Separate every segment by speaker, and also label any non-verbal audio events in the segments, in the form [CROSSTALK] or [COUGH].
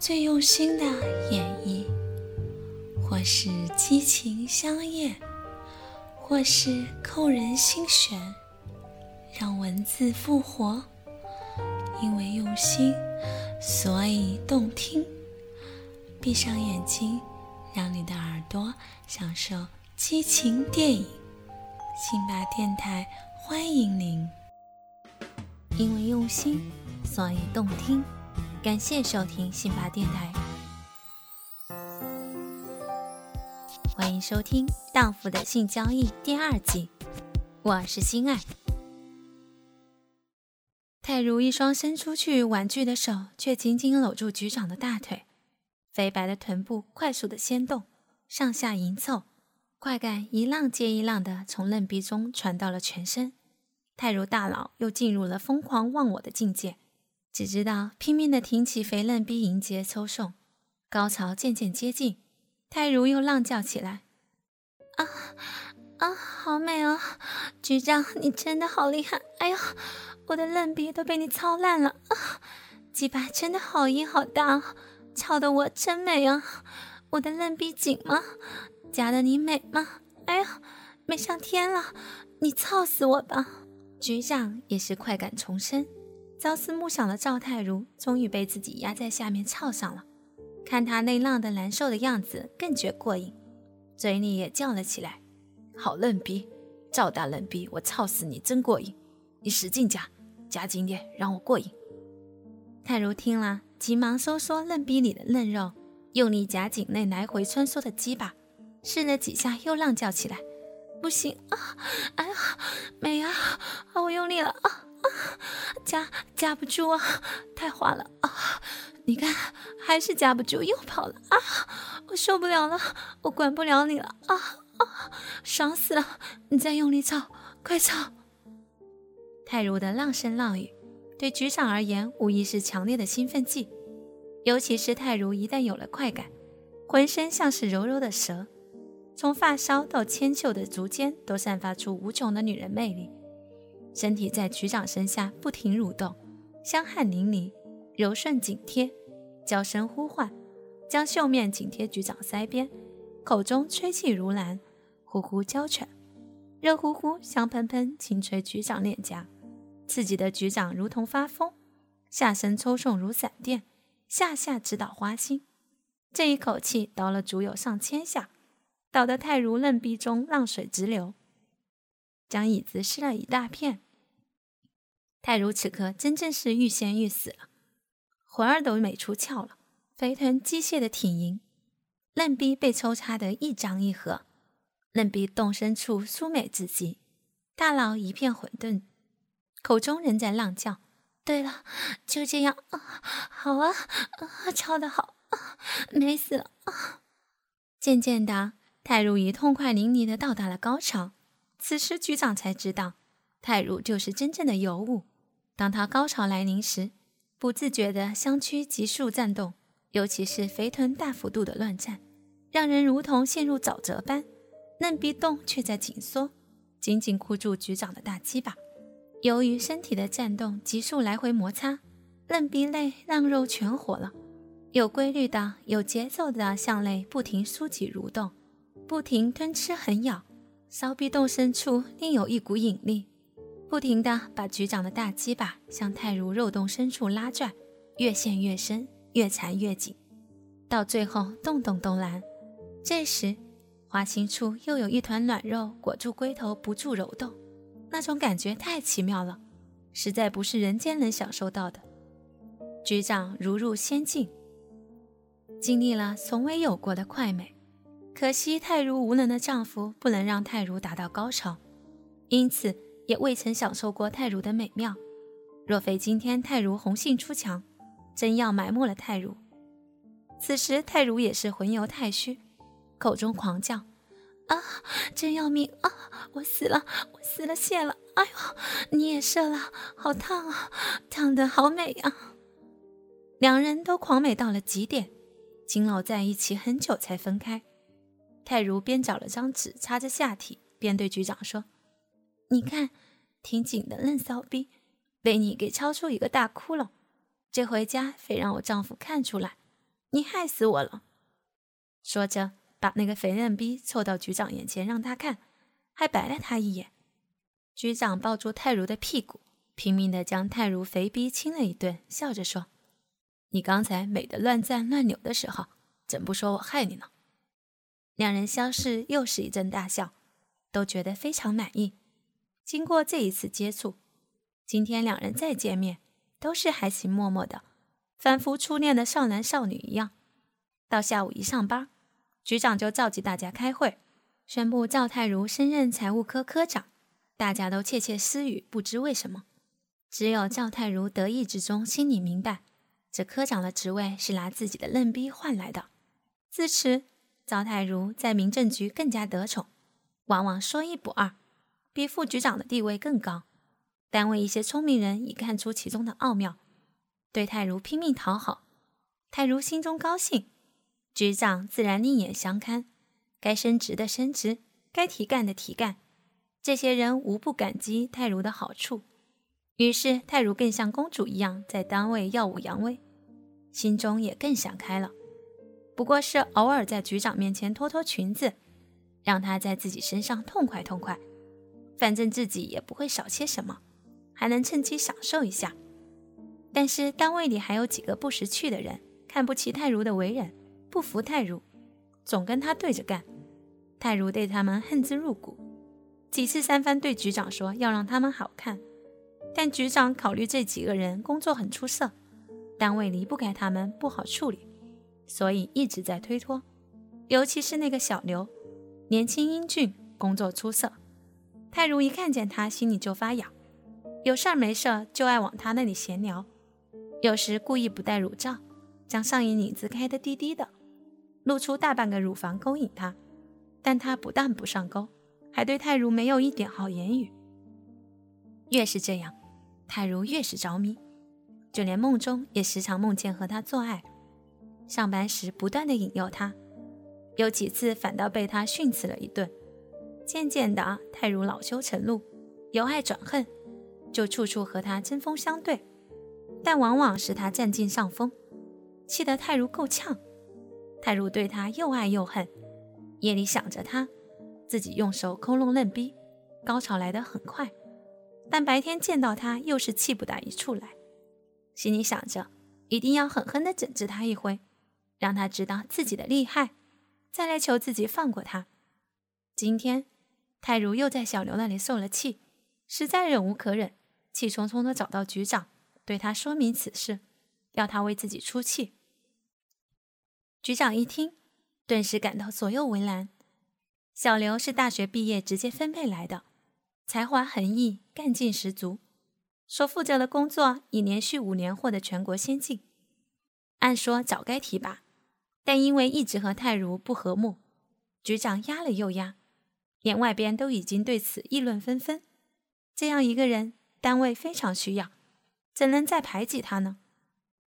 Speaker 1: 最用心的演绎，或是激情相艳，或是扣人心弦，让文字复活。因为用心，所以动听。闭上眼睛，让你的耳朵享受激情电影。辛巴电台欢迎您。因为用心，所以动听。感谢收听辛巴电台，欢迎收听《荡妇的性交易》第二季，我是心爱。泰如一双伸出去玩具的手，却紧紧搂住局长的大腿，肥白的臀部快速的掀动，上下迎凑，快感一浪接一浪的从嫩逼中传到了全身，泰如大脑又进入了疯狂忘我的境界。只知道拼命的挺起肥嫩逼迎接抽送，高潮渐渐接近，泰如又浪叫起来：“啊啊，好美哦！局长，你真的好厉害！哎呦，我的嫩逼都被你操烂了啊！鸡巴真的好硬好大，操的我真美啊！我的嫩逼紧吗？夹的你美吗？哎呀，美上天了！你操死我吧！局长也是快感重生。”朝思暮想的赵太如终于被自己压在下面操上了，看他那浪的难受的样子，更觉过瘾，嘴里也叫了起来：“好嫩逼，赵大嫩逼，我操死你真过瘾！你使劲夹，夹紧点，让我过瘾。”太如听了，急忙收缩嫩逼里的嫩肉，用力夹紧那来回穿梭的鸡巴，试了几下，又浪叫起来：“不行啊！哎呀，美啊！啊，我用力了啊！”啊 [LAUGHS] 夹夹不住啊，太滑了啊！你看，还是夹不住，又跑了啊！我受不了了，我管不了你了啊啊！爽死了！你再用力操，快操！泰如的浪声浪语，对局长而言无疑是强烈的兴奋剂。尤其是泰如一旦有了快感，浑身像是柔柔的蛇，从发梢到纤秀的足尖，都散发出无穷的女人魅力。身体在局长身下不停蠕动，香汗淋漓，柔顺紧贴，娇声呼唤，将袖面紧贴局长腮边，口中吹气如兰，呼呼娇喘，热乎乎、香喷喷，轻吹局长脸颊，刺激的局长如同发疯，下身抽送如闪电，下下直捣花心。这一口气倒了足有上千下，倒得太如嫩壁中浪水直流。将椅子湿了一大片。泰如此刻真正是欲仙欲死了，魂儿都美出窍了，肥臀机械的挺盈，嫩逼被抽插得一张一合，嫩逼动身处酥美至极，大脑一片混沌，口中仍在浪叫。对了，就这样啊，好啊，啊，操得好啊，美死了啊！渐渐的，泰如已痛快淋漓的到达了高潮。此时，局长才知道，泰如就是真正的尤物。当他高潮来临时，不自觉的香躯急速颤动，尤其是肥臀大幅度的乱颤，让人如同陷入沼泽般。嫩逼洞却在紧缩，紧紧箍住局长的大鸡巴。由于身体的颤动急速来回摩擦，嫩逼内浪肉全活了，有规律的、有节奏的向内不停舒挤蠕动，不停吞吃狠咬。骚逼洞深处另有一股引力，不停地把局长的大鸡巴向泰如肉洞深处拉拽，越陷越深，越缠越紧，到最后洞洞都烂。这时，花心处又有一团暖肉裹住龟头，不住揉动，那种感觉太奇妙了，实在不是人间能享受到的。局长如入仙境，经历了从未有过的快美。可惜泰如无能的丈夫不能让泰如达到高潮，因此也未曾享受过泰如的美妙。若非今天泰如红杏出墙，真要埋没了泰如。此时泰如也是魂游太虚，口中狂叫：“啊，真要命啊！我死了，我死了，谢了！哎呦，你也射了，好烫啊，烫得好美啊！”两人都狂美到了极点，紧搂在一起很久才分开。泰如边找了张纸擦着下体，边对局长说：“你看，挺紧的嫩骚逼，被你给敲出一个大窟窿，这回家非让我丈夫看出来。”你害死我了！说着，把那个肥嫩逼凑到局长眼前让他看，还白了他一眼。局长抱住泰如的屁股，拼命地将泰如肥逼亲了一顿，笑着说：“你刚才美得乱赞乱扭的时候，怎不说我害你呢？”两人相视，又是一阵大笑，都觉得非常满意。经过这一次接触，今天两人再见面，都是含情脉脉的。仿佛初恋的少男少女一样。到下午一上班，局长就召集大家开会，宣布赵太如升任财务科科长。大家都窃窃私语，不知为什么，只有赵太如得意之中，心里明白，这科长的职位是拿自己的嫩逼换来的。自此，赵太如在民政局更加得宠，往往说一不二，比副局长的地位更高。单位一些聪明人已看出其中的奥妙。对泰如拼命讨好，泰如心中高兴，局长自然另眼相看，该升职的升职，该提干的提干，这些人无不感激泰如的好处。于是泰如更像公主一样在单位耀武扬威，心中也更想开了。不过是偶尔在局长面前脱脱裙子，让他在自己身上痛快痛快，反正自己也不会少些什么，还能趁机享受一下。但是单位里还有几个不识趣的人，看不起泰如的为人，不服泰如，总跟他对着干。泰如对他们恨之入骨，几次三番对局长说要让他们好看，但局长考虑这几个人工作很出色，单位离不开他们不好处理，所以一直在推脱。尤其是那个小刘，年轻英俊，工作出色，泰如一看见他心里就发痒，有事儿没事儿就爱往他那里闲聊。有时故意不戴乳罩，将上衣领子开得低低的，露出大半个乳房勾引他，但他不但不上钩，还对泰如没有一点好言语。越是这样，泰如越是着迷，就连梦中也时常梦见和他做爱。上班时不断的引诱他，有几次反倒被他训斥了一顿。渐渐的，泰如恼羞成怒，由爱转恨，就处处和他针锋相对。但往往是他占尽上风，气得泰如够呛。泰如对他又爱又恨，夜里想着他，自己用手抠弄嫩逼，高潮来得很快；但白天见到他，又是气不打一处来，心里想着一定要狠狠地整治他一回，让他知道自己的厉害，再来求自己放过他。今天泰如又在小刘那里受了气，实在忍无可忍，气冲冲地找到局长。对他说明此事，要他为自己出气。局长一听，顿时感到左右为难。小刘是大学毕业直接分配来的，才华横溢，干劲十足，所负责的工作已连续五年获得全国先进。按说早该提拔，但因为一直和泰如不和睦，局长压了又压，连外边都已经对此议论纷纷。这样一个人，单位非常需要。怎能再排挤他呢？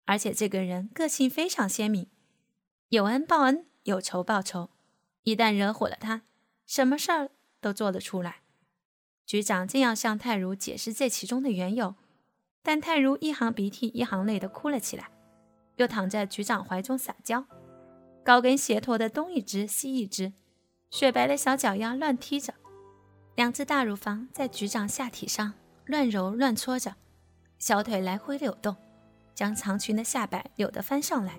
Speaker 1: 而且这个人个性非常鲜明，有恩报恩，有仇报仇。一旦惹火了他，什么事儿都做得出来。局长正要向泰如解释这其中的缘由，但泰如一行鼻涕一行泪的哭了起来，又躺在局长怀中撒娇，高跟鞋拖得东一只西一只，雪白的小脚丫乱踢着，两只大乳房在局长下体上乱揉乱搓着。小腿来回扭动，将长裙的下摆扭得翻上来，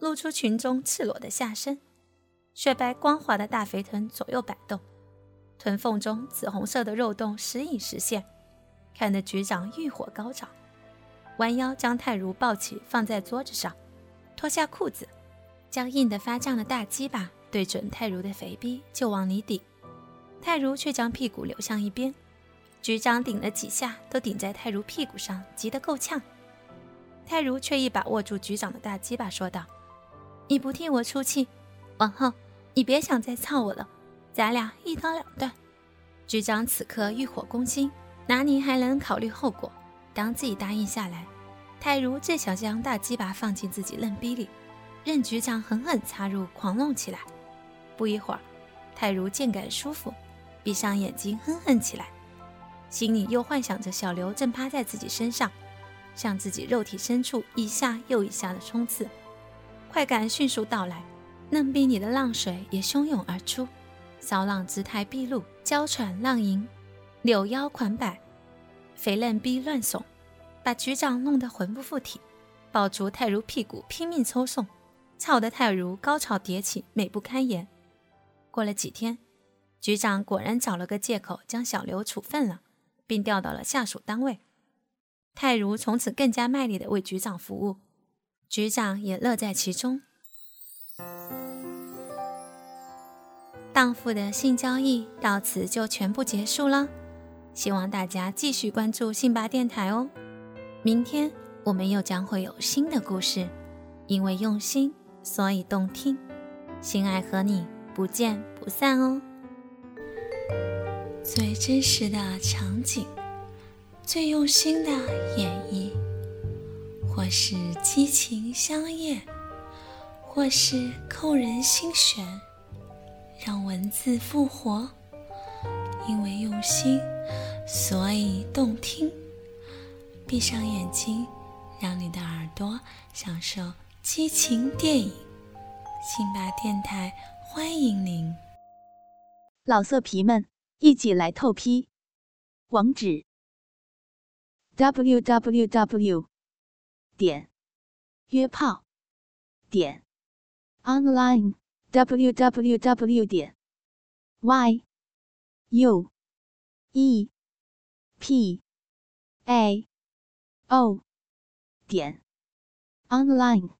Speaker 1: 露出裙中赤裸的下身。雪白光滑的大肥臀左右摆动，臀缝中紫红色的肉洞时隐时现，看得局长欲火高涨，弯腰将泰如抱起放在桌子上，脱下裤子，将硬得发胀的大鸡巴对准泰如的肥逼就往里顶，泰如却将屁股扭向一边。局长顶了几下，都顶在泰如屁股上，急得够呛。泰如却一把握住局长的大鸡巴，说道：“你不替我出气，往后你别想再操我了，咱俩一刀两断。局长此刻欲火攻心，哪里还能考虑后果？当即答应下来。泰如正想将大鸡巴放进自己嫩逼里，任局长狠狠插入，狂弄起来。不一会儿，泰如渐感舒服，闭上眼睛哼哼起来，心里又幻想着小刘正趴在自己身上，向自己肉体深处一下又一下的冲刺。快感迅速到来，嫩逼里的浪水也汹涌而出，骚浪姿态毕露，娇喘浪吟，柳腰款摆，肥嫩逼乱耸，把局长弄得魂不附体，抱住泰如屁股拼命抽送，操得泰如高潮迭起，美不堪言。过了几天，局长果然找了个借口将小刘处分了，并调到了下属单位。泰如从此更加卖力地为局长服务。局长也乐在其中。荡妇的性交易到此就全部结束了，希望大家继续关注信吧电台哦。明天我们又将会有新的故事，因为用心，所以动听。心爱和你不见不散哦。最真实的场景，最用心的演绎。或是激情相艳，或是扣人心弦，让文字复活。因为用心，所以动听。闭上眼睛，让你的耳朵享受激情电影。辛巴电台欢迎您，
Speaker 2: 老色皮们一起来透批。网址：w w w. 点约炮点 online w w w 点 y u e p a o 点 online。